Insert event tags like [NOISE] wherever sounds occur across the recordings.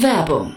Werbung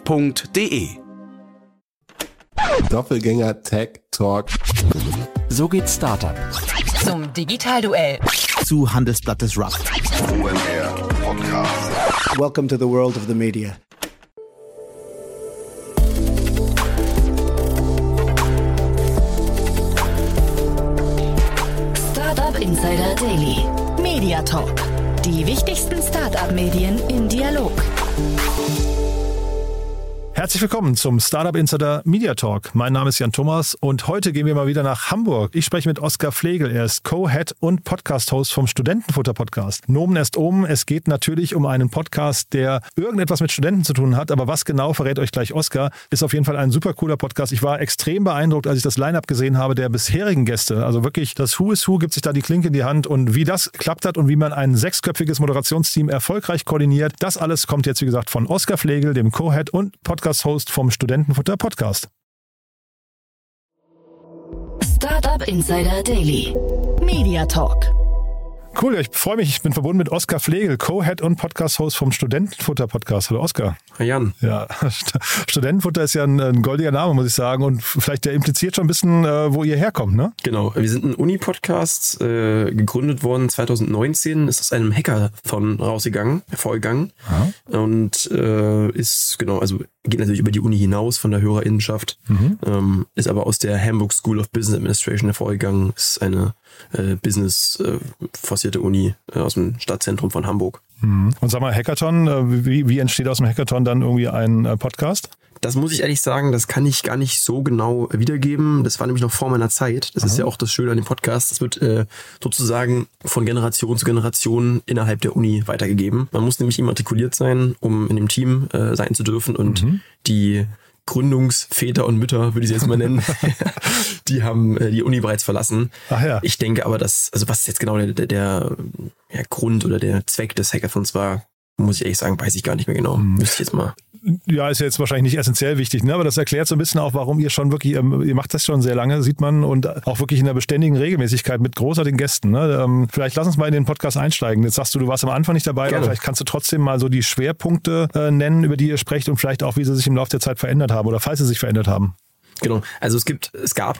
f.de. Doppelgänger Tech Talk. So geht Startup. Zum Digitalduell. Zu Handelsblatt Disrupt. OMR Podcast. Welcome to the world of the media. Startup Insider Daily. Media Talk. Die wichtigsten Startup-Medien in Dialog. Herzlich willkommen zum Startup Insider Media Talk. Mein Name ist Jan Thomas und heute gehen wir mal wieder nach Hamburg. Ich spreche mit Oskar Flegel. Er ist Co-Head und Podcast-Host vom Studentenfutter Podcast. Nomen est oben. Es geht natürlich um einen Podcast, der irgendetwas mit Studenten zu tun hat. Aber was genau verrät euch gleich Oskar? Ist auf jeden Fall ein super cooler Podcast. Ich war extrem beeindruckt, als ich das Line-Up gesehen habe der bisherigen Gäste. Also wirklich, das Who is Who gibt sich da die Klinke in die Hand und wie das klappt hat und wie man ein sechsköpfiges Moderationsteam erfolgreich koordiniert. Das alles kommt jetzt, wie gesagt, von Oskar Flegel, dem Co-Head und Podcast Podcast-Host vom Studentenfutter Podcast. Startup Insider Daily. Media Talk. Cool, ich freue mich. Ich bin verbunden mit Oskar Flegel, Co-Head und Podcast-Host vom Studentenfutter Podcast. Hallo Oskar. Hi Jan. Ja, Studentenfutter ist ja ein, ein, goldiger Name, muss ich sagen. Und vielleicht der impliziert schon ein bisschen, äh, wo ihr herkommt, ne? Genau. Wir sind ein Uni-Podcast, äh, gegründet worden 2019, ist aus einem Hackathon rausgegangen, hervorgegangen. Aha. Und äh, ist, genau, also geht natürlich über die Uni hinaus von der Hörerinnenschaft, mhm. ähm, ist aber aus der Hamburg School of Business Administration hervorgegangen, ist eine äh, Business-forcierte äh, Uni äh, aus dem Stadtzentrum von Hamburg. Mhm. Und sag mal, Hackathon, äh, wie, wie entsteht aus dem Hackathon dann irgendwie ein äh, Podcast? Das muss ich ehrlich sagen, das kann ich gar nicht so genau wiedergeben. Das war nämlich noch vor meiner Zeit. Das Aha. ist ja auch das Schöne an dem Podcast. Das wird äh, sozusagen von Generation zu Generation innerhalb der Uni weitergegeben. Man muss nämlich immatrikuliert sein, um in dem Team äh, sein zu dürfen und mhm. die Gründungsväter und Mütter, würde ich sie jetzt mal nennen, [LAUGHS] die haben äh, die Uni bereits verlassen. Ach ja. Ich denke aber, dass, also was jetzt genau der, der, der Grund oder der Zweck des Hackathons war, muss ich ehrlich sagen, weiß ich gar nicht mehr genau. Mhm. Müsste ich jetzt mal ja, ist ja jetzt wahrscheinlich nicht essentiell wichtig, ne? aber das erklärt so ein bisschen auch, warum ihr schon wirklich, ähm, ihr macht das schon sehr lange, sieht man, und auch wirklich in der beständigen Regelmäßigkeit mit großartigen Gästen. Ne? Ähm, vielleicht lass uns mal in den Podcast einsteigen. Jetzt sagst du, du warst am Anfang nicht dabei, Gerne. aber vielleicht kannst du trotzdem mal so die Schwerpunkte äh, nennen, über die ihr sprecht und vielleicht auch, wie sie sich im Laufe der Zeit verändert haben oder falls sie sich verändert haben. Genau. Also es gibt, es gab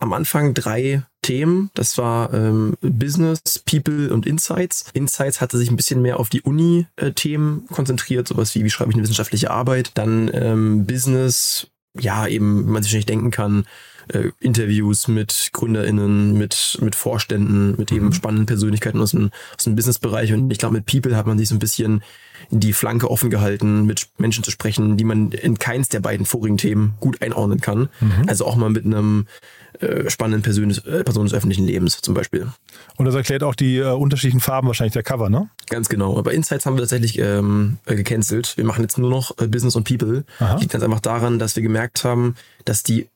am Anfang drei Themen. Das war ähm, Business, People und Insights. Insights hatte sich ein bisschen mehr auf die Uni-Themen konzentriert, sowas wie, wie schreibe ich eine wissenschaftliche Arbeit. Dann ähm, Business, ja, eben, wie man sich nicht denken kann, äh, Interviews mit GründerInnen, mit, mit Vorständen, mit eben mhm. spannenden Persönlichkeiten aus dem, aus dem Businessbereich. Und ich glaube, mit People hat man sich so ein bisschen die Flanke offen gehalten, mit Menschen zu sprechen, die man in keins der beiden vorigen Themen gut einordnen kann. Mhm. Also auch mal mit einem äh, spannenden Person des, äh, Person des öffentlichen Lebens zum Beispiel. Und das erklärt auch die äh, unterschiedlichen Farben wahrscheinlich der Cover, ne? Ganz genau. Aber Insights haben wir tatsächlich ähm, äh, gecancelt. Wir machen jetzt nur noch Business und People. Aha. Liegt ganz einfach daran, dass wir gemerkt haben, dass die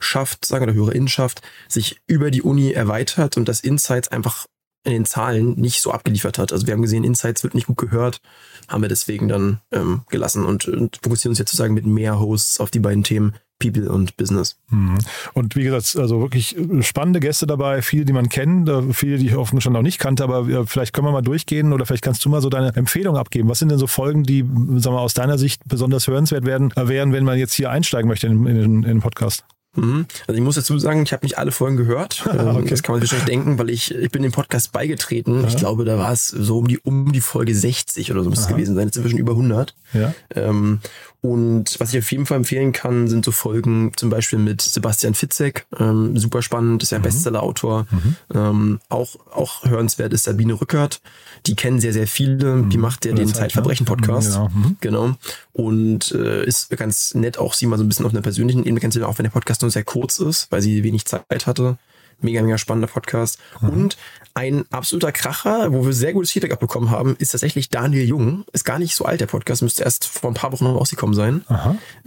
Hörerschaft, sagen wir, oder Hörerinnenschaft sich über die Uni erweitert und dass Insights einfach in den Zahlen nicht so abgeliefert hat. Also wir haben gesehen, Insights wird nicht gut gehört, haben wir deswegen dann ähm, gelassen und, und fokussieren uns jetzt sozusagen mit mehr Hosts auf die beiden Themen People und Business. Mhm. Und wie gesagt, also wirklich spannende Gäste dabei, viele, die man kennt, äh, viele, die ich offensichtlich schon noch nicht kannte, aber äh, vielleicht können wir mal durchgehen oder vielleicht kannst du mal so deine Empfehlung abgeben. Was sind denn so Folgen, die, sagen wir, aus deiner Sicht besonders hörenswert werden, äh, wären, wenn man jetzt hier einsteigen möchte in, in, in den Podcast? Mhm. Also ich muss dazu sagen, ich habe nicht alle Folgen gehört. Ähm, [LAUGHS] okay. Das kann man sich wahrscheinlich denken, weil ich, ich bin dem Podcast beigetreten. Ja. Ich glaube, da war es so um die, um die Folge 60 oder so muss es gewesen sein. Schon über 100. Ja. Ähm, und was ich auf jeden Fall empfehlen kann, sind so Folgen zum Beispiel mit Sebastian Fitzek. Ähm, super spannend, ist ja mhm. Bestseller-Autor. Mhm. Ähm, auch, auch hörenswert ist Sabine Rückert. Die kennen sehr, sehr viele. Mhm. Die macht ja den? Zeitverbrechen-Podcast. Genau. Mhm. genau. Und äh, ist ganz nett, auch sie mal so ein bisschen auf einer persönlichen Ebene kennenzulernen, auch wenn der Podcast nur sehr kurz ist, weil sie wenig Zeit hatte Mega, mega spannender Podcast. Und ein absoluter Kracher, wo wir sehr gutes Feedback abbekommen haben, ist tatsächlich Daniel Jung. Ist gar nicht so alt, der Podcast, müsste erst vor ein paar Wochen noch rausgekommen sein.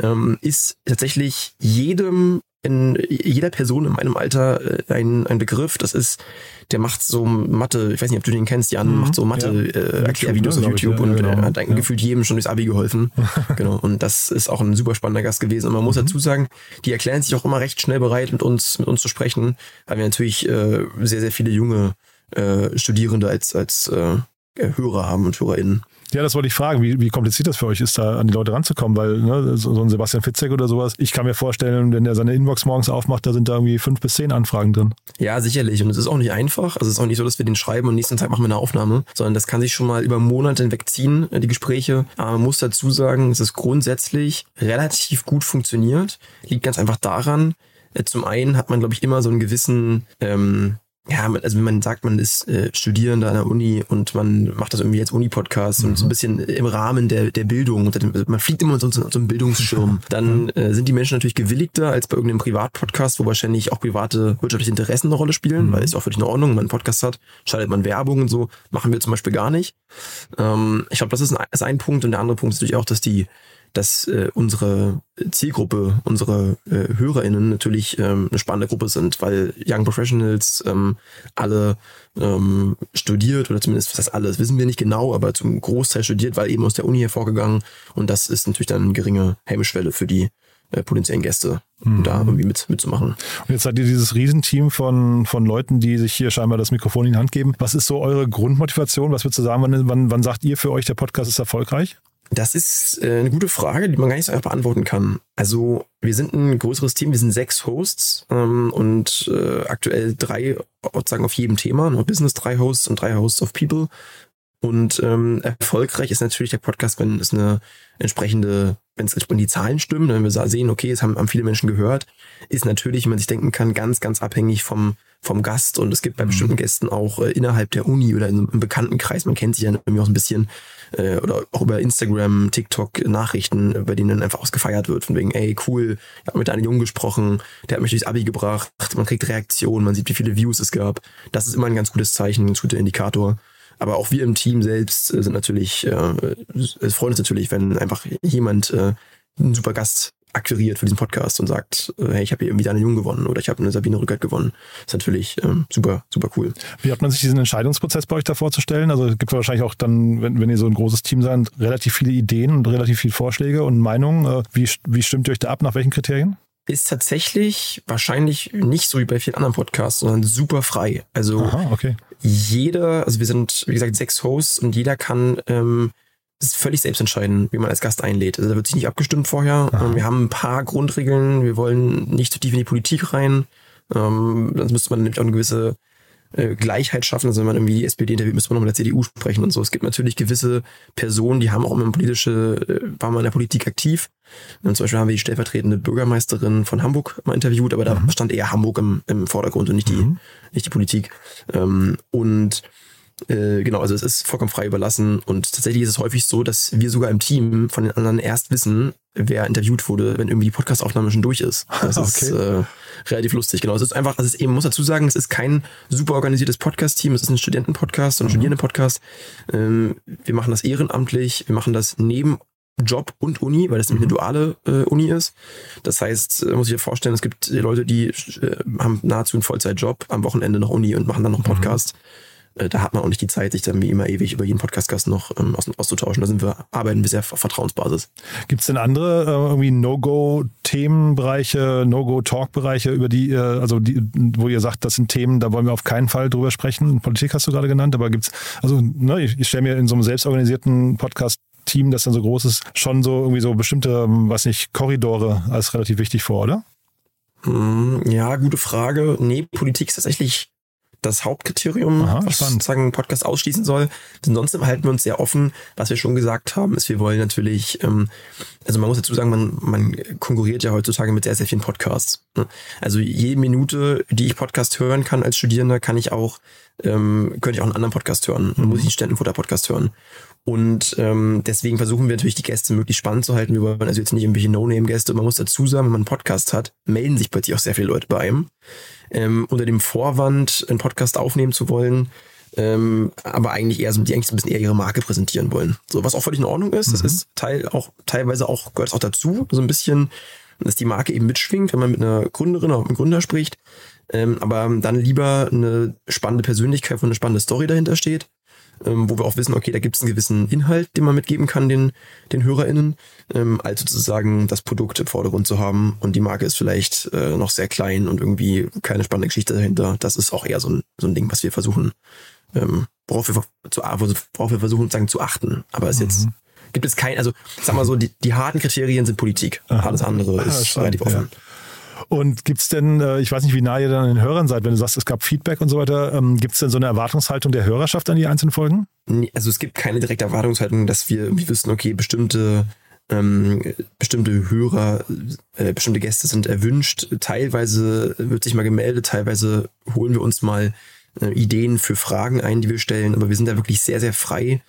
Ähm, ist tatsächlich jedem in jeder Person in meinem Alter äh, ein, ein Begriff. Das ist, der macht so Mathe, ich weiß nicht, ob du den kennst, Jan, Mhm, macht so Mathe ja. äh, ne, auf ich, YouTube ja, und genau. äh, hat Ja. gefühlt jedem schon durchs Abi geholfen. [LAUGHS] genau. Und das ist auch ein super spannender Gast gewesen. Und man Mhm. muss dazu sagen, die erklären sich auch immer recht schnell bereit, mit uns, mit uns zu sprechen, weil wir natürlich äh, sehr, sehr viele junge äh, Studierende als, als äh, Hörer haben und HörerInnen. Ja, das wollte ich fragen. Wie, wie kompliziert das für euch ist, da an die Leute ranzukommen? Weil ne, so ein Sebastian Fitzek oder sowas, ich kann mir vorstellen, wenn er seine Inbox morgens aufmacht, da sind da irgendwie fünf bis zehn Anfragen drin. Ja, sicherlich. Und es ist auch nicht einfach. Also es ist auch nicht so, dass wir den schreiben und nächsten Tag machen wir eine Aufnahme, sondern das kann sich schon mal über Monate hinweg ziehen, äh, die Gespräche. Aber man muss dazu sagen, es ist grundsätzlich relativ gut funktioniert. Liegt ganz einfach daran, äh, zum einen hat man, glaube ich, immer so einen gewissen, ähm, ja, also wenn man sagt, man ist äh, Studierender an der Uni und man macht das irgendwie als Uni-Podcast und so ein bisschen im Rahmen der, der Bildung, dem- man fliegt immer so, so einem Bildungsschirm, [LAUGHS] dann äh, sind die Menschen natürlich gewilligter als bei irgendeinem Privatpodcast, wo wahrscheinlich auch private wirtschaftliche Interessen eine Rolle spielen, weil es auch wirklich in Ordnung, wenn man einen Podcast hat, schaltet man Werbung und so, machen wir zum Beispiel gar nicht. Ähm, ich glaube, das ist ein, ist ein Punkt und der andere Punkt ist natürlich auch, dass die dass äh, unsere Zielgruppe, unsere äh, HörerInnen natürlich ähm, eine spannende Gruppe sind, weil Young Professionals ähm, alle ähm, studiert oder zumindest, was heißt alles, wissen wir nicht genau, aber zum Großteil studiert, weil eben aus der Uni hervorgegangen und das ist natürlich dann eine geringe Hemmschwelle für die äh, potenziellen Gäste, da irgendwie mit, mitzumachen. Und jetzt seid ihr dieses Riesenteam von, von Leuten, die sich hier scheinbar das Mikrofon in die Hand geben. Was ist so eure Grundmotivation? Was würdest du sagen, wann, wann, wann sagt ihr für euch, der Podcast ist erfolgreich? Das ist äh, eine gute Frage, die man gar nicht so einfach beantworten kann. Also wir sind ein größeres Team, wir sind sechs Hosts ähm, und äh, aktuell drei, sozusagen auf jedem Thema, noch Business drei Hosts und drei Hosts of People. Und ähm, erfolgreich ist natürlich der Podcast, wenn es eine entsprechende, wenn es entsprechend die Zahlen stimmen, wenn wir sehen, okay, es haben, haben viele Menschen gehört, ist natürlich, wie man sich denken kann, ganz, ganz abhängig vom, vom Gast. Und es gibt bei bestimmten Gästen auch äh, innerhalb der Uni oder in einem Bekanntenkreis, man kennt sich ja irgendwie auch ein bisschen, äh, oder auch über Instagram, TikTok Nachrichten, bei denen dann einfach ausgefeiert wird, von wegen, ey, cool, ich habe mit einem Jungen gesprochen, der hat mich durchs Abi gebracht, man kriegt Reaktionen, man sieht, wie viele Views es gab. Das ist immer ein ganz gutes Zeichen, ein ganz guter Indikator. Aber auch wir im Team selbst äh, sind natürlich, äh, es freut uns natürlich, wenn einfach jemand äh, einen super Gast akquiriert für diesen Podcast und sagt, äh, hey, ich habe hier irgendwie Daniel Jung gewonnen oder ich habe eine Sabine Rückert gewonnen. Das ist natürlich ähm, super, super cool. Wie hat man sich diesen Entscheidungsprozess bei euch da vorzustellen? Also es gibt wahrscheinlich auch dann, wenn, wenn ihr so ein großes Team seid, relativ viele Ideen und relativ viele Vorschläge und Meinungen. Äh, Wie, wie stimmt ihr euch da ab? Nach welchen Kriterien? Ist tatsächlich wahrscheinlich nicht so wie bei vielen anderen Podcasts, sondern super frei. Also Aha, okay. jeder, also wir sind, wie gesagt, sechs Hosts und jeder kann ähm, ist völlig selbst entscheiden, wie man als Gast einlädt. Also da wird sich nicht abgestimmt vorher. Ähm, wir haben ein paar Grundregeln. Wir wollen nicht zu tief in die Politik rein. Ähm, sonst müsste man nämlich auch eine gewisse äh, Gleichheit schaffen. Also wenn man irgendwie die SPD interviewt, müsste man noch mit der CDU sprechen und so. Es gibt natürlich gewisse Personen, die haben auch immer politische, äh, waren mal in der Politik aktiv. Und zum Beispiel haben wir die stellvertretende Bürgermeisterin von Hamburg mal interviewt, aber da stand eher Hamburg im, im Vordergrund und nicht die, nicht die Politik. Ähm, und äh, genau, also es ist vollkommen frei überlassen und tatsächlich ist es häufig so, dass wir sogar im Team von den anderen erst wissen, wer interviewt wurde, wenn irgendwie die Podcastaufnahme schon durch ist. Das [LAUGHS] ist äh, relativ lustig. Genau, es ist einfach, also es ist eben, muss dazu sagen, es ist kein super organisiertes Podcast-Team, es ist ein Studentenpodcast und ein Studierendenpodcast. Ähm, wir machen das ehrenamtlich, wir machen das neben Job und Uni, weil das nämlich eine duale äh, Uni ist. Das heißt, äh, muss ich dir vorstellen, es gibt äh, Leute, die äh, haben nahezu einen Vollzeitjob, am Wochenende noch Uni und machen dann noch einen Podcast. Äh, Da hat man auch nicht die Zeit, sich dann wie immer ewig über jeden Podcastgast noch ähm, aus, auszutauschen. Da sind wir, arbeiten wir sehr auf Vertrauensbasis. Gibt es denn andere äh, irgendwie No-Go-Themenbereiche, No-Go-Talk-Bereiche, über die, ihr, also die, wo ihr sagt, das sind Themen, da wollen wir auf keinen Fall drüber sprechen? Politik hast du gerade genannt, aber gibt's, also ne, ich, ich stelle mir in so einem selbstorganisierten Podcast Team, das dann so groß ist, schon so irgendwie so bestimmte, ähm, weiß nicht, Korridore als relativ wichtig vor, oder? Hm, Ja, gute Frage. Nee, Politik ist tatsächlich das Hauptkriterium, Aha, was spannend. sozusagen einen Podcast ausschließen soll. Ansonsten halten wir uns sehr offen. Was wir schon gesagt haben, ist, wir wollen natürlich, ähm, also man muss dazu sagen, man, man konkurriert ja heutzutage mit sehr, sehr vielen Podcasts. ne? Also jede Minute, die ich Podcast hören kann als Studierender, kann ich auch, ähm, könnte ich auch einen anderen Podcast hören. Man muss ich einen Ständenfutter-Podcast hören. Und ähm, deswegen versuchen wir natürlich die Gäste möglichst spannend zu halten. Wir wollen also jetzt nicht irgendwelche No-Name-Gäste. Man muss dazu sagen, wenn man einen Podcast hat, melden sich plötzlich auch sehr viele Leute bei einem. Ähm, unter dem Vorwand, einen Podcast aufnehmen zu wollen, ähm, aber eigentlich eher so, die eigentlich so ein bisschen eher ihre Marke präsentieren wollen. So, was auch völlig in Ordnung ist. Das ist Teil auch, teilweise auch, gehört es auch dazu, so ein bisschen, dass die Marke eben mitschwingt, wenn man mit einer Gründerin oder mit einem Gründer spricht. Ähm, aber dann lieber eine spannende Persönlichkeit, wo eine spannende Story dahinter steht ähm, wo wir auch wissen, okay, da gibt es einen gewissen Inhalt, den man mitgeben kann den, den HörerInnen, ähm, als sozusagen das Produkt im Vordergrund zu haben und die Marke ist vielleicht äh, noch sehr klein und irgendwie keine spannende Geschichte dahinter. Das ist auch eher so ein, so ein Ding, was wir versuchen, ähm, worauf wir, zu, worauf wir versuchen, sagen, zu achten. Aber es mhm. jetzt gibt es kein, also sag mal so, die, die harten Kriterien sind Politik. Aha. Alles andere ist ah, relativ offen. Ja. Und gibt es denn, äh, ich weiß nicht, wie nah ihr dann an den Hörern seid, wenn du sagst, es gab Feedback und so weiter, ähm, gibt es denn so eine Erwartungshaltung der Hörerschaft an die einzelnen Folgen? Also es gibt keine direkte Erwartungshaltung, dass wir irgendwie wissen, okay, bestimmte ähm, bestimmte Hörer, äh, bestimmte Gäste sind erwünscht. Teilweise wird sich mal gemeldet, teilweise holen wir uns mal äh, Ideen für Fragen ein, die wir stellen, aber wir sind da wirklich sehr, sehr frei.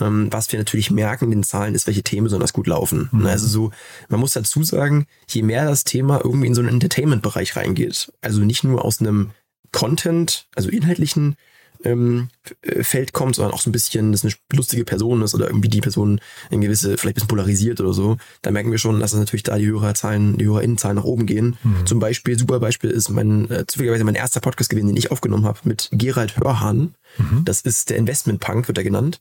Ähm, was wir natürlich merken in den Zahlen ist, welche Themen besonders gut laufen. Mhm. Also so, man muss dazu sagen, je mehr das Thema irgendwie in so einen Entertainment-Bereich reingeht, also nicht nur aus einem Content, also inhaltlichen ähm, äh, Feld kommt, sondern auch so ein bisschen, dass eine lustige Person ist oder irgendwie die Person in gewisse, vielleicht ein bisschen polarisiert oder so, da merken wir schon, dass es natürlich da die Hörerzahlen, die HörerInnenzahlen nach oben gehen. Mhm. Zum Beispiel, super Beispiel ist mein, äh, zufälligerweise mein erster Podcast gewesen, den ich aufgenommen habe, mit Gerald Hörhahn. Mhm. Das ist der Investment Punk, wird er genannt.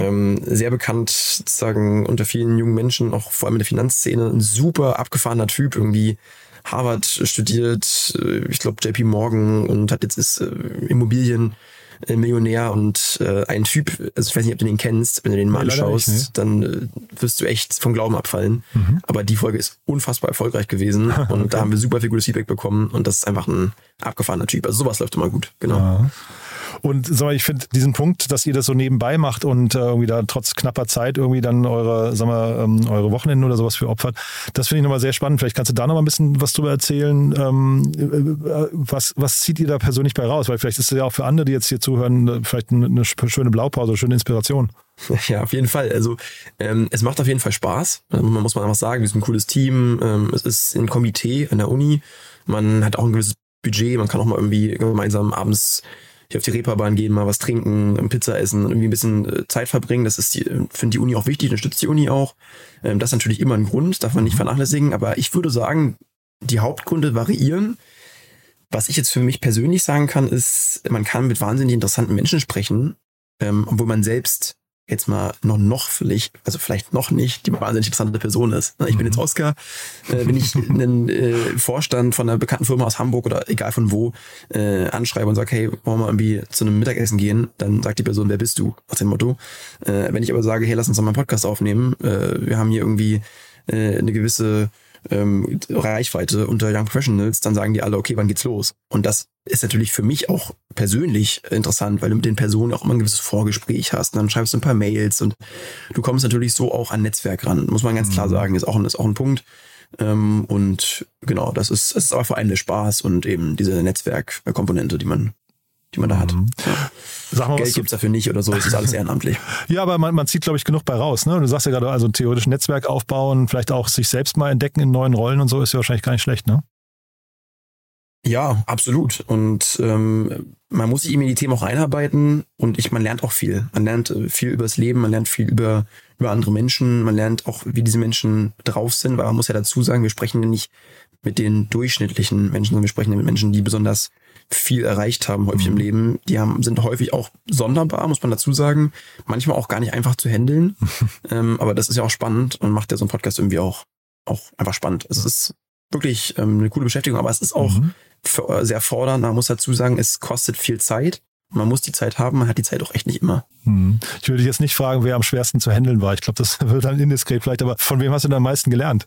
Ähm, sehr bekannt, sozusagen unter vielen jungen Menschen, auch vor allem in der Finanzszene, ein super abgefahrener Typ, irgendwie Harvard studiert, äh, ich glaube JP Morgan und hat jetzt ist äh, Immobilien Millionär und äh, ein Typ, also ich weiß nicht, ob du den kennst, wenn du den mal nee, anschaust, nicht, nee. dann äh, wirst du echt vom Glauben abfallen. Mhm. Aber die Folge ist unfassbar erfolgreich gewesen [LAUGHS] und okay. da haben wir super viel gutes Feedback bekommen und das ist einfach ein abgefahrener Typ. Also sowas läuft immer gut, genau. Ja. Und sag mal, ich finde diesen Punkt, dass ihr das so nebenbei macht und äh, irgendwie da trotz knapper Zeit irgendwie dann eure, sag mal, ähm, eure Wochenenden oder sowas für opfert, das finde ich nochmal sehr spannend. Vielleicht kannst du da nochmal ein bisschen was drüber erzählen. Ähm, äh, was, was zieht ihr da persönlich bei raus? Weil vielleicht ist es ja auch für andere, die jetzt hier zuhören, äh, vielleicht eine, eine schöne Blaupause, eine schöne Inspiration. [LAUGHS] Ja, auf jeden Fall. Also ähm, es macht auf jeden Fall Spaß. Also, man muss man einfach sagen, wir sind ein cooles Team. Ähm, es ist ein Komitee an der Uni. Man hat auch ein gewisses Budget. Man kann auch mal irgendwie gemeinsam abends hier auf die Reeperbahn gehen, mal was trinken, Pizza essen, irgendwie ein bisschen äh, Zeit verbringen. Das ist, finde die Uni auch wichtig, unterstützt die Uni auch. Ähm, das ist natürlich immer ein Grund, darf man nicht mhm. vernachlässigen. Aber ich würde sagen, die Hauptgründe variieren. Was ich jetzt für mich persönlich sagen kann, ist, man kann mit wahnsinnig interessanten Menschen sprechen, ähm, obwohl man selbst jetzt mal noch, noch vielleicht, also vielleicht noch nicht die wahnsinnig interessante Person ist. Ich bin jetzt mhm. Oscar, äh, wenn ich [LAUGHS] einen äh, Vorstand von einer bekannten Firma aus Hamburg oder egal von wo äh, anschreibe und sage, hey, wollen wir irgendwie zu einem Mittagessen gehen, dann sagt die Person, wer bist du? Nach dem Motto. Äh, wenn ich aber sage, hey, lass uns doch mal einen Podcast aufnehmen, äh, wir haben hier irgendwie äh, eine gewisse ähm, Reichweite unter Young Professionals, dann sagen die alle, okay, wann geht's los? Und das ist natürlich für mich auch persönlich interessant, weil du mit den Personen auch immer ein gewisses Vorgespräch hast. Und dann schreibst du ein paar Mails und du kommst natürlich so auch an Netzwerk ran, muss man ganz klar mhm. sagen, ist auch, ist auch ein Punkt. Ähm, und genau, das ist, das ist aber vor allem der Spaß und eben diese Netzwerkkomponente, die man die man da hat. Mhm. Ja. Sag mal, Geld gibt es dafür nicht oder so, es ist alles ehrenamtlich. [LAUGHS] ja, aber man, man zieht, glaube ich, genug bei raus. Ne? Du sagst ja gerade, also theoretisch Netzwerk aufbauen, vielleicht auch sich selbst mal entdecken in neuen Rollen und so ist ja wahrscheinlich gar nicht schlecht, ne? Ja, absolut. Und ähm, man muss sich eben in die Themen auch einarbeiten und ich, man lernt auch viel. Man lernt äh, viel über das Leben, man lernt viel über, über andere Menschen, man lernt auch, wie diese Menschen drauf sind, weil man muss ja dazu sagen, wir sprechen ja nicht mit den durchschnittlichen Menschen, sondern wir sprechen ja mit Menschen, die besonders viel erreicht haben, häufig mhm. im Leben. Die haben, sind häufig auch sonderbar, muss man dazu sagen. Manchmal auch gar nicht einfach zu handeln. [LAUGHS] ähm, aber das ist ja auch spannend und macht ja so ein Podcast irgendwie auch, auch einfach spannend. Es ist wirklich ähm, eine coole Beschäftigung, aber es ist auch mhm. Sehr fordernd. Man muss dazu sagen, es kostet viel Zeit. Man muss die Zeit haben, man hat die Zeit auch echt nicht immer. Mhm. Ich würde dich jetzt nicht fragen, wer am schwersten zu handeln war. Ich glaube, das [LAUGHS] wird dann indiskret vielleicht, aber von wem hast du denn am meisten gelernt?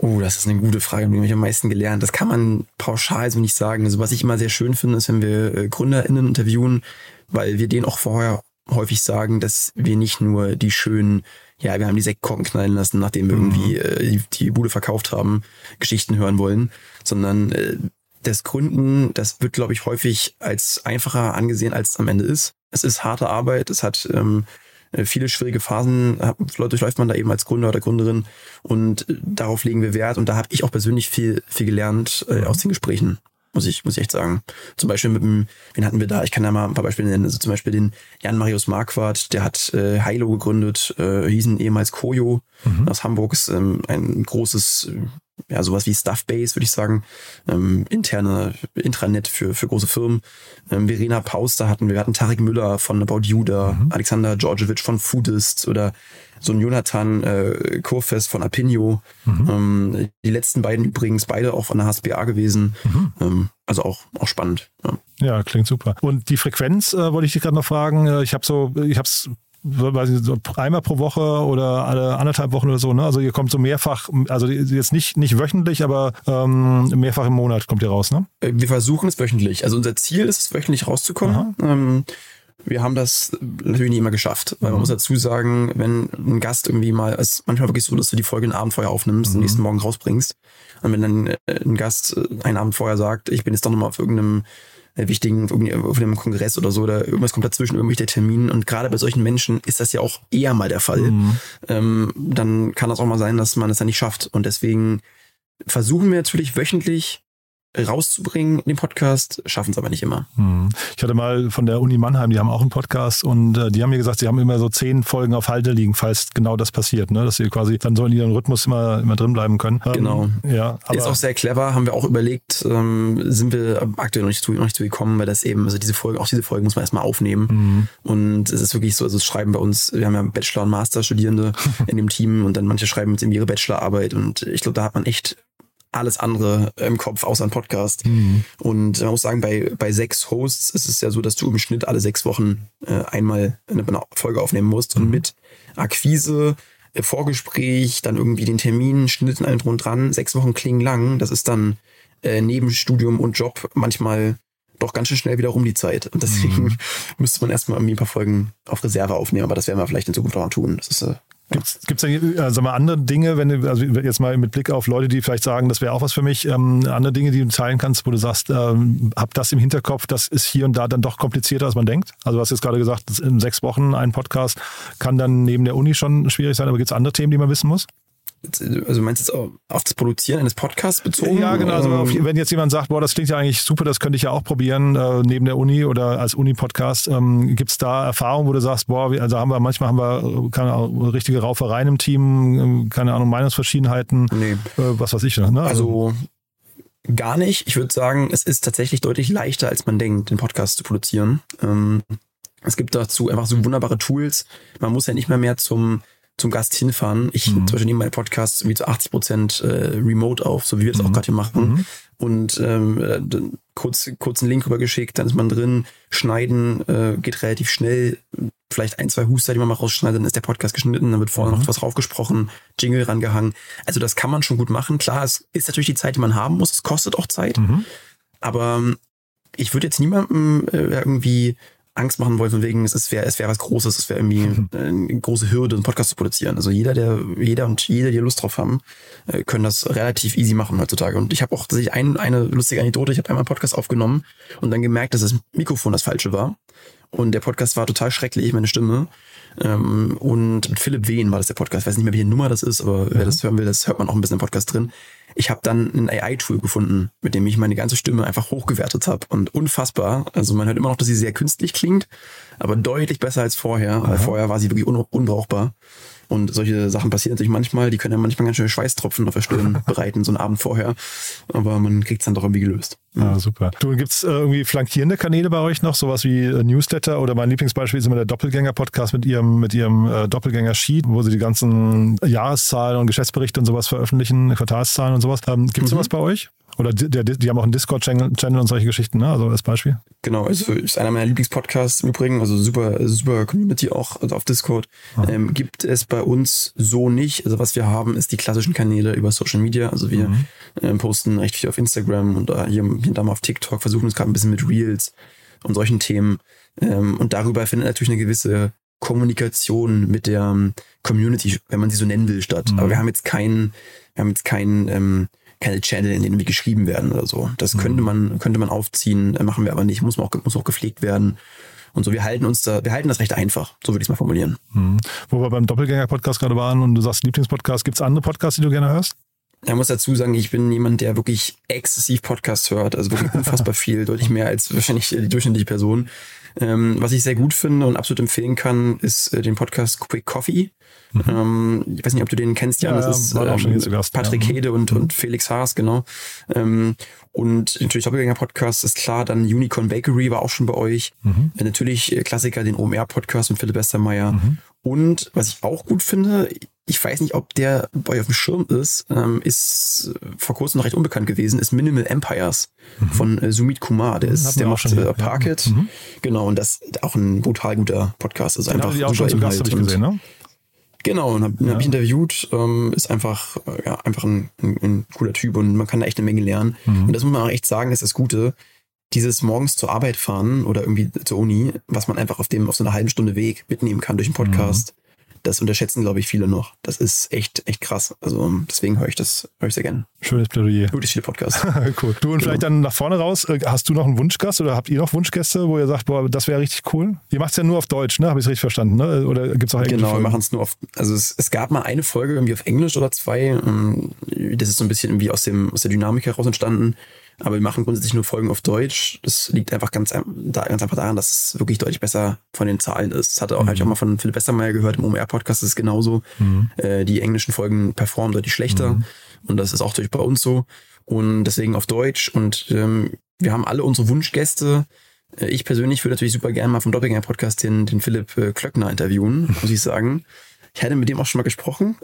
Oh, das ist eine gute Frage, die habe ich am meisten gelernt. Das kann man pauschal so nicht sagen. Also was ich immer sehr schön finde, ist, wenn wir äh, GründerInnen interviewen, weil wir denen auch vorher häufig sagen, dass wir nicht nur die schönen, ja, wir haben die Sektkorken knallen lassen, nachdem wir mhm. irgendwie äh, die, die Bude verkauft haben, Geschichten hören wollen, sondern äh, das Gründen, das wird, glaube ich, häufig als einfacher angesehen, als es am Ende ist. Es ist harte Arbeit, es hat ähm, äh, viele schwierige Phasen durchläuft man da eben als Gründer oder Gründerin und äh, darauf legen wir Wert und da habe ich auch persönlich viel, viel gelernt äh, aus den Gesprächen. Muss ich, muss ich echt sagen. Zum Beispiel mit dem, wen hatten wir da? Ich kann da mal ein paar Beispiele nennen. Also zum Beispiel den Jan Marius Marquardt, der hat äh, Hilo gegründet, äh, hießen ehemals Koyo aus Hamburg, ist ähm, ein großes, äh, ja, sowas wie Stuffbase, würde ich sagen, ähm, interne Intranet für, für große Firmen. Ähm, Verena Pauster hatten wir, wir hatten Tarek Müller von About You da, Alexander Djordjevic von Foodist oder so ein Jonathan äh, Kurfest von Apinio. Ähm, die letzten beiden übrigens beide auch von der HSBA gewesen. Ähm, also auch, auch spannend. Ja. Ja, klingt super. Und die Frequenz äh, wollte ich dich gerade noch fragen. Äh, Ich habe so, ich habe es weiß ich, so einmal pro Woche oder alle anderthalb Wochen oder so. Ne? Also ihr kommt so mehrfach, also jetzt nicht nicht wöchentlich, aber ähm, mehrfach im Monat kommt ihr raus, ne? Äh, Wir versuchen es wöchentlich. Also unser Ziel ist es, wöchentlich rauszukommen. Ähm, wir haben das natürlich nicht immer geschafft, weil man muss dazu sagen, wenn ein Gast irgendwie mal, es ist manchmal wirklich so, dass du die Folge einen Abend vorher aufnimmst, den nächsten Morgen rausbringst. Und wenn dann äh, ein Gast äh, einen Abend vorher sagt, ich bin jetzt doch nochmal auf irgendeinem wichtigen, auf irgendwie- auf einem Kongress oder so, oder irgendwas kommt dazwischen, irgendwelche Termin. Und gerade bei solchen Menschen ist das ja auch eher mal der Fall. Ähm, dann kann das auch mal sein, dass man es dann nicht schafft. Und deswegen versuchen wir natürlich wöchentlich rauszubringen, den Podcast, schaffen es aber nicht immer. Hm. Ich hatte mal von der Uni Mannheim, die haben auch einen Podcast und äh, die haben mir gesagt, sie haben immer so zehn Folgen auf Halde liegen, falls genau das passiert, ne? dass sie quasi dann so in ihrem Rhythmus immer, immer drin bleiben können. Ähm, Genau. Ja, aber ist auch sehr clever, haben wir auch überlegt, ähm, sind wir aktuell noch nicht, zu, noch nicht zu gekommen, weil das eben, also diese Folge, auch diese Folge muss man erstmal aufnehmen. Und es ist wirklich so, also es schreiben bei uns, wir haben ja Bachelor- und Master-Studierende [LAUGHS] in dem Team und dann manche schreiben jetzt eben ihre Bachelorarbeit und ich glaube, da hat man echt alles andere im Kopf außer ein Podcast. Und man muss sagen, bei, bei sechs Hosts ist es ja so, dass du im Schnitt alle sechs Wochen äh, einmal eine Folge aufnehmen musst und mit Akquise, äh, Vorgespräch, dann irgendwie den Termin, Schnitt und allem drum und dran. Sechs Wochen klingen lang. Das ist dann äh, neben Studium und Job manchmal doch ganz schön schnell wieder rum die Zeit. Und deswegen [LAUGHS] müsste man erstmal irgendwie ein paar Folgen auf Reserve aufnehmen, aber das werden wir vielleicht in Zukunft auch tun. Das ist äh, Gibt's gibt's da äh, sag mal, andere Dinge, wenn du, also jetzt mal mit Blick auf Leute, die vielleicht sagen, das wäre auch was für mich, ähm, andere Dinge, die du teilen kannst, wo du sagst, ähm, hab das im Hinterkopf, das ist hier und da dann doch komplizierter, als man denkt. Also du hast jetzt gerade gesagt, in sechs Wochen ein Podcast kann dann neben der Uni schon schwierig sein, aber gibt es andere Themen, die man wissen muss? Also meinst du jetzt auch auf das Produzieren eines Podcasts bezogen? Ja, genau. Also auf, Ähm, wenn jetzt jemand sagt, boah, das klingt ja eigentlich super, das könnte ich ja auch probieren, äh, neben der Uni oder als Uni-Podcast, ähm, gibt es da Erfahrungen, wo du sagst, boah, wir, also haben wir, manchmal haben wir äh, keine Ahnung, richtige Raufereien im Team, ähm, keine Ahnung, Meinungsverschiedenheiten, Nee. äh, was weiß ich. Ne? Also gar nicht. Ich würde sagen, es ist tatsächlich deutlich leichter, als man denkt, den Podcast zu produzieren. Ähm, es gibt dazu einfach so wunderbare Tools. Man muss ja nicht mehr mehr zum zum Gast hinfahren. Ich zum Beispiel nehme meine Podcasts irgendwie zu 80 Prozent äh, remote auf, so wie wir das auch gerade hier machen. Und ähm, äh, kurz, kurz einen Link rübergeschickt, dann ist man drin, schneiden, äh, geht relativ schnell. Vielleicht ein, zwei Huster, die man mal rausschneidet, dann ist der Podcast geschnitten, dann wird vorne noch was raufgesprochen, Jingle rangehangen. Also das kann man schon gut machen. Klar, es ist natürlich die Zeit, die man haben muss. Es kostet auch Zeit. Aber ähm, ich würde jetzt niemandem äh, irgendwie Angst machen wollen, von wegen, es wäre es wäre was Großes, es wäre irgendwie [LAUGHS] eine große Hürde, einen Podcast zu produzieren. Also jeder, der, jeder und jede, die Lust drauf haben, äh, können das relativ easy machen heutzutage. Und ich habe auch tatsächlich ein, eine lustige Anekdote, ich habe einmal einen Podcast aufgenommen und dann gemerkt, dass das Mikrofon das falsche war. Und der Podcast war total schrecklich, meine Stimme. Ähm, und mit Philipp Wehn war das der Podcast. Ich weiß nicht mehr, welche Nummer das ist, aber wer das hören will, das hört man auch ein bisschen im Podcast drin. Ich habe dann ein AI-Tool gefunden, mit dem ich meine ganze Stimme einfach hochgewertet habe. Und unfassbar. Also man hört immer noch, dass sie sehr künstlich klingt, aber deutlich besser als vorher. Weil vorher war sie wirklich un unbrauchbar. Und solche Sachen passieren natürlich manchmal. Die können ja manchmal ganz schön Schweißtropfen auf der Stirn [LAUGHS] bereiten, so einen Abend vorher. Aber man kriegt es dann doch irgendwie gelöst. Ja, super. Du, gibt's äh, irgendwie flankierende Kanäle bei euch noch, sowas wie äh, Newsletter oder mein Lieblingsbeispiel ist immer der Doppelgänger-Podcast mit ihrem, mit ihrem äh, Doppelgänger-Sheet, wo sie die ganzen Jahreszahlen und Geschäftsberichte und sowas veröffentlichen, Quartalszahlen und sowas. Ähm, gibt's sowas bei euch? Oder die, der, die haben auch einen Discord-Channel Channel und solche Geschichten, ne? Also als Beispiel. Genau, also ist einer meiner Lieblingspodcasts im Übrigen, also super, super Community auch also auf Discord. Ähm, gibt es bei uns so nicht. Also was wir haben, ist die klassischen Kanäle über Social Media. Also wir ähm, posten recht viel auf Instagram und da hier, hier und da mal auf TikTok, versuchen uns gerade ein bisschen mit Reels und solchen Themen. Ähm, und darüber findet natürlich eine gewisse Kommunikation mit der ähm, Community, wenn man sie so nennen will, statt. Aber wir haben jetzt keinen, wir haben jetzt keinen, ähm, keine Channel, in denen wir geschrieben werden oder so. Das könnte man, könnte man aufziehen, äh, machen wir aber nicht, muss man auch, muss auch gepflegt werden. und so. Wir halten uns da, wir halten das recht einfach, so würde ich es mal formulieren. Mhm. Wo wir beim Doppelgänger-Podcast gerade waren und du sagst Lieblingspodcast, gibt es andere Podcasts, die du gerne hörst? Ich muss dazu sagen, ich bin jemand, der wirklich exzessiv Podcasts hört, also wirklich unfassbar [LAUGHS] viel, deutlich mehr als wahrscheinlich die durchschnittliche Person. Ähm, was ich sehr gut finde und absolut empfehlen kann, ist äh, den Podcast Quick Coffee. Mhm. Ähm, ich weiß nicht, ob du den kennst, Jan. Ja, das ist ähm, Gast, Patrick ja. Hede und, und Felix Haas, genau. Ähm, und natürlich Doppelgänger-Podcast ist klar, dann Unicorn Bakery war auch schon bei euch. Äh, natürlich äh, Klassiker, den OMR-Podcast mit Philipp Westermeier. Und was ich auch gut finde, ich weiß nicht, ob der bei euch auf dem Schirm ist, ähm, ist äh, vor kurzem noch recht unbekannt gewesen, ist Minimal Empires von äh, Sumit Kumar. Der, Hatten ist, der macht schon äh, ja. Parket. Mhm. Genau, und das ist auch ein brutal guter Podcast. Also Den einfach ihr auch schon super zu Gast, ich gesehen, und- ne? Genau, und habe Ja. hab ich interviewt, ähm, ist einfach, äh, ja, einfach ein, ein, ein cooler Typ und man kann da echt eine Menge lernen. Mhm. Und das muss man auch echt sagen, ist das Gute. Dieses morgens zur Arbeit fahren oder irgendwie zur Uni, was man einfach auf dem, auf so einer halben Stunde Weg mitnehmen kann durch einen Podcast, das unterschätzen, glaube ich, viele noch. Das ist echt, echt krass. Also deswegen höre ich das, höre ich sehr gerne. Schönes Plädoyer. Wirklich viele Podcasts. [LAUGHS] cool. Du und vielleicht dann nach vorne raus, äh, hast du noch einen Wunschgast oder habt ihr noch Wunschgäste, wo ihr sagt, boah, das wäre richtig cool? Ihr macht es ja nur auf Deutsch, ne? Habe ich es richtig verstanden, ne? Oder gibt es auch Genau, wir machen es nur auf, also es, es gab mal eine Folge irgendwie auf Englisch oder zwei. ähm, Das ist so ein bisschen irgendwie aus, dem, aus der Dynamik heraus entstanden. Aber wir machen grundsätzlich nur Folgen auf Deutsch. Das liegt einfach ganz, ganz einfach daran, dass es wirklich deutlich besser von den Zahlen ist. Das hatte auch, hab ich auch mal von Philipp Westermeier gehört, im OMR-Podcast ist es genauso. Äh, die englischen Folgen performen deutlich schlechter. Und das ist auch durch bei uns so. Und deswegen auf Deutsch. Und ähm, wir haben alle unsere Wunschgäste. Äh, Ich persönlich würde natürlich super gerne mal vom Doppelgänger-Podcast den, den Philipp äh, Klöckner interviewen, muss ich sagen. Ich hatte mit dem auch schon mal gesprochen,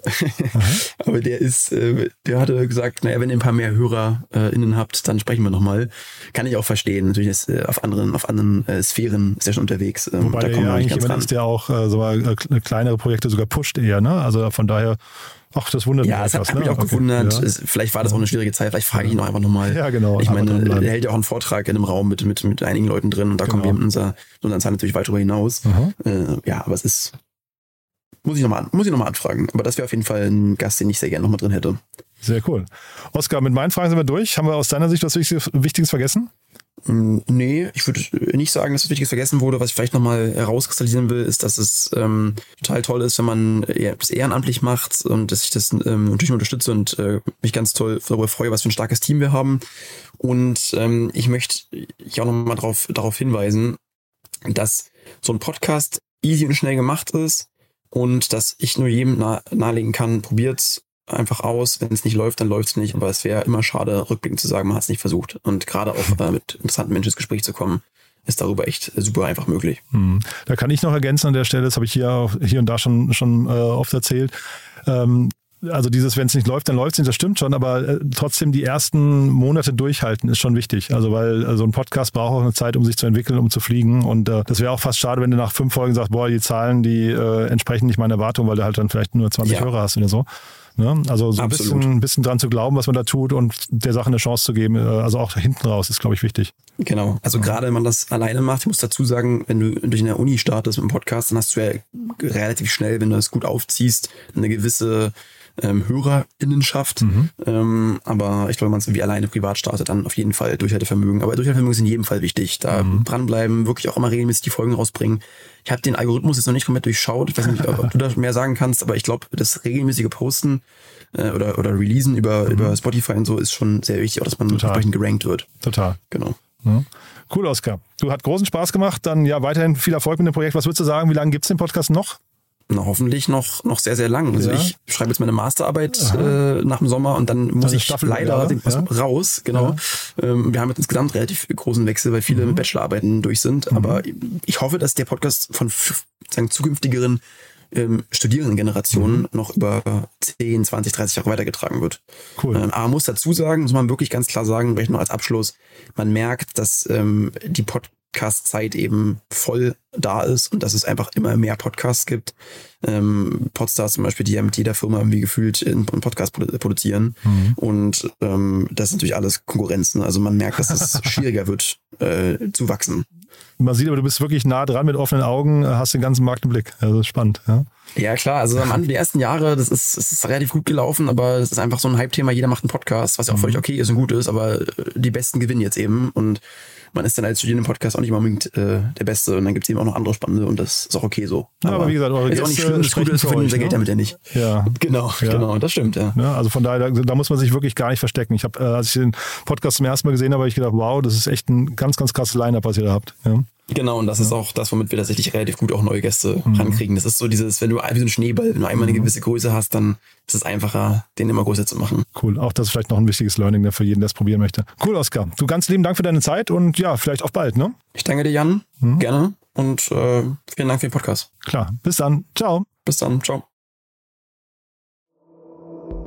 [LAUGHS] aber der ist, äh, der hatte gesagt, naja, wenn ihr ein paar mehr HörerInnen habt, dann sprechen wir nochmal. Kann ich auch verstehen. Natürlich ist äh, auf anderen, auf anderen äh, Sphären ist er schon unterwegs. Ähm, Wobei der ja wir eigentlich nicht jemand ist, der auch äh, so mal, äh, kle- kleinere Projekte sogar pusht eher, ne? Also von daher, ach, das wundert Ja, mich es hat, hat mich ne? auch Okay, gewundert. ja. Vielleicht war das auch eine schwierige Zeit. Vielleicht frage ich ihn auch einfach nochmal. Ja, genau, Ich meine, er hält ja auch einen Vortrag in einem Raum mit, mit, mit einigen Leuten drin und da kommen wir Genau. mit unserer, unserer Zahl natürlich weit darüber hinaus. Aha. Äh, ja, aber es ist, muss ich nochmal muss ich noch mal anfragen. Aber das wäre auf jeden Fall ein Gast, den ich sehr gerne nochmal drin hätte. Sehr cool. Oskar, mit meinen Fragen sind wir durch. Haben wir aus deiner Sicht was Wichtiges, vergessen? Mm, Nee, ich würde nicht sagen, dass was Wichtiges vergessen wurde. Was ich vielleicht nochmal herauskristallisieren will, ist, dass es ähm, total toll ist, wenn man eher- das ehrenamtlich macht und dass ich das ähm, natürlich unterstütze und äh, mich ganz toll darüber freue, was für ein starkes Team wir haben. Und ähm, ich möchte ich auch nochmal darauf, darauf hinweisen, dass so ein Podcast easy und schnell gemacht ist und dass ich nur jedem nah, nahelegen kann, probiert's einfach aus. Wenn es nicht läuft, dann läuft's nicht. Aber es wäre immer schade, rückblickend zu sagen, man hat es nicht versucht. Und gerade auch äh, mit interessanten Menschen ins Gespräch zu kommen, ist darüber echt super einfach möglich. Hm. Da kann ich noch ergänzen an der Stelle, das habe ich hier, hier und da schon, schon äh, oft erzählt. Ähm, also dieses, wenn es nicht läuft, dann läuft es nicht, das stimmt schon, aber äh, trotzdem die ersten Monate durchhalten ist schon wichtig. Also weil äh, so ein Podcast braucht auch eine Zeit, um sich zu entwickeln, um zu fliegen. Und äh, das wäre auch fast schade, wenn du nach fünf Folgen sagst, boah, die Zahlen, die äh, entsprechen nicht meinen Erwartungen, weil du halt dann vielleicht nur 20 Ja. Hörer hast oder so. Ne? Also so ein Absolut. bisschen, ein bisschen dran zu glauben, was man da tut und der Sache eine Chance zu geben. Äh, also auch hinten raus ist, glaube ich, wichtig. Genau. Also gerade wenn man das alleine macht, ich muss dazu sagen, wenn du durch eine Uni startest mit dem Podcast, dann hast du ja relativ schnell, wenn du das gut aufziehst, eine gewisse ähm, Hörerinnenschaft. Ähm, aber ich glaube, wenn man es irgendwie alleine privat startet, dann auf jeden Fall Durchhaltevermögen. Aber Durchhaltevermögen ist in jedem Fall wichtig. Da dranbleiben, wirklich auch immer regelmäßig die Folgen rausbringen. Ich habe den Algorithmus jetzt noch nicht komplett durchschaut. Ich weiß nicht, ob du da mehr sagen kannst, aber ich glaube, das regelmäßige Posten äh, oder, oder Releasen über, über Spotify und so ist schon sehr wichtig, auch dass man Total. entsprechend gerankt wird. Total. Genau. Ja. Cool, Oskar. Du hat großen Spaß gemacht. Dann ja weiterhin viel Erfolg mit dem Projekt. Was würdest du sagen? Wie lange gibt's den Podcast noch? Na, hoffentlich noch, noch sehr, sehr lang. Also Ja. ich schreibe jetzt meine Masterarbeit äh, nach dem Sommer und dann muss Eine ich Staffel, leider ja, ja. raus. Genau. Ähm, wir haben jetzt insgesamt relativ großen Wechsel, weil viele Mhm. mit Bachelorarbeiten durch sind. Aber ich hoffe, dass der Podcast von sagen, zukünftigeren ähm, Studierendengenerationen Mhm. noch über 10, 20, 30 Jahre weitergetragen wird. Cool. Ähm, aber man muss dazu sagen, muss man wirklich ganz klar sagen, vielleicht noch als Abschluss, man merkt, dass ähm, die Podcast-Zeit eben voll da ist und dass es einfach immer mehr Podcasts gibt. Ähm, Podstars zum Beispiel, die ja mit jeder Firma irgendwie gefühlt einen Podcast produ- produzieren. Und ähm, das ist natürlich alles Konkurrenzen. Also man merkt, dass es [LAUGHS] schwieriger wird äh, zu wachsen. Man sieht aber, du bist wirklich nah dran mit offenen Augen, hast den ganzen Markt im Blick. Also spannend. Ja. Ja, klar. Also am Anfang der ersten Jahre, das ist, das ist relativ gut gelaufen, aber es ist einfach so ein Hype-Thema. Jeder macht einen Podcast, was ja auch völlig okay ist und gut ist, aber äh, die Besten gewinnen jetzt eben. Und man ist dann als Student im Podcast auch nicht immer unbedingt äh, der Beste. Und dann gibt es eben auch noch andere Spannende und das ist auch okay so. Ja, aber wie gesagt, eure ist auch nicht schlimm. Das Gute ist, für verdienen unser Geld ne? damit ja nicht. Ja. [LAUGHS] Genau, Ja. genau. Das stimmt, ja. Ja, also von daher, da, da muss man sich wirklich gar nicht verstecken. Ich habe, äh, als ich den Podcast zum ersten Mal gesehen habe, habe ich gedacht, wow, das ist echt ein ganz, ganz krasses Line-Up, was ihr da habt. Ja. Genau, und das ist auch das, womit wir tatsächlich relativ gut auch neue Gäste Mhm. rankriegen. Das ist so dieses, wenn du wie so ein Schneeball, wenn du einmal eine gewisse Größe hast, dann ist es einfacher, den immer größer zu machen. Cool. Auch das ist vielleicht noch ein wichtiges Learning ne, für jeden, der es probieren möchte. Cool, Oskar. Du ganz lieben Dank für deine Zeit und ja, vielleicht auf bald, ne? Ich danke dir, Jan. Mhm. Gerne. Und äh, vielen Dank für den Podcast. Klar. Bis dann. Ciao. Bis dann. Ciao.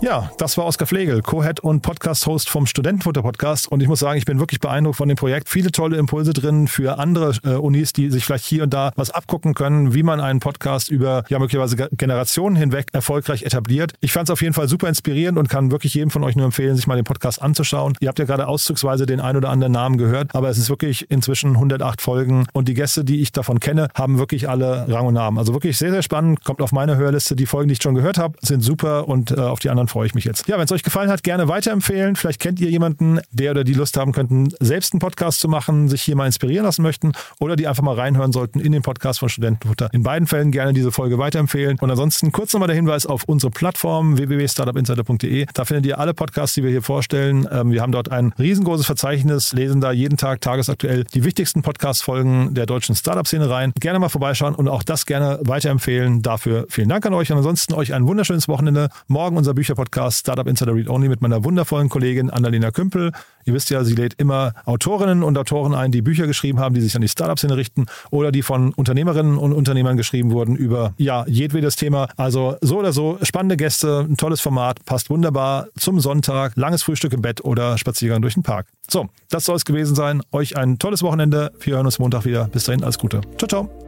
Ja, das war Oskar Flegel, Co-Head und Podcast-Host vom Studentenfutter-Podcast. Und ich muss sagen, ich bin wirklich beeindruckt von dem Projekt. Viele tolle Impulse drin für andere äh, Unis, die sich vielleicht hier und da was abgucken können, wie man einen Podcast über ja möglicherweise Ge- Generationen hinweg erfolgreich etabliert. Ich fand es auf jeden Fall super inspirierend und kann wirklich jedem von euch nur empfehlen, sich mal den Podcast anzuschauen. Ihr habt ja gerade auszugsweise den ein oder anderen Namen gehört, aber es ist wirklich inzwischen 108 Folgen und die Gäste, die ich davon kenne, haben wirklich alle Rang und Namen. Also wirklich sehr, sehr spannend. Kommt auf meine Hörliste. Die Folgen, die ich schon gehört habe, sind super und äh, auf die anderen freue ich mich jetzt. Ja, wenn es euch gefallen hat, gerne weiterempfehlen. Vielleicht kennt ihr jemanden, der oder die Lust haben könnten, selbst einen Podcast zu machen, sich hier mal inspirieren lassen möchten oder die einfach mal reinhören sollten in den Podcast von Studentenfutter. In beiden Fällen gerne diese Folge weiterempfehlen. Und ansonsten kurz nochmal der Hinweis auf unsere Plattform www.startupinsider.de. Da findet ihr alle Podcasts, die wir hier vorstellen. Ähm, wir haben dort ein riesengroßes Verzeichnis, lesen da jeden Tag tagesaktuell die wichtigsten Podcast-Folgen der deutschen Startup-Szene rein. Gerne mal vorbeischauen und auch das gerne weiterempfehlen. Dafür vielen Dank an euch und ansonsten euch ein wunderschönes Wochenende. Morgen unser Bücherpodcast Startup Insider Read Only mit meiner wundervollen Kollegin Annalena Kümpel. Ihr wisst ja, sie lädt immer Autorinnen und Autoren ein, die Bücher geschrieben haben, die sich an die Startup-Szene richten oder die von Unternehmerinnen und Unternehmern geschrieben wurden über ja jedwedes Thema. Also so oder so spannende Gäste, ein tolles Format, passt wunderbar zum Sonntag, langes Frühstück im Bett oder Spaziergang durch den Park. So, das soll es gewesen sein. Euch ein tolles Wochenende. Wir hören uns Montag wieder. Bis dahin, alles Gute. Ciao, ciao.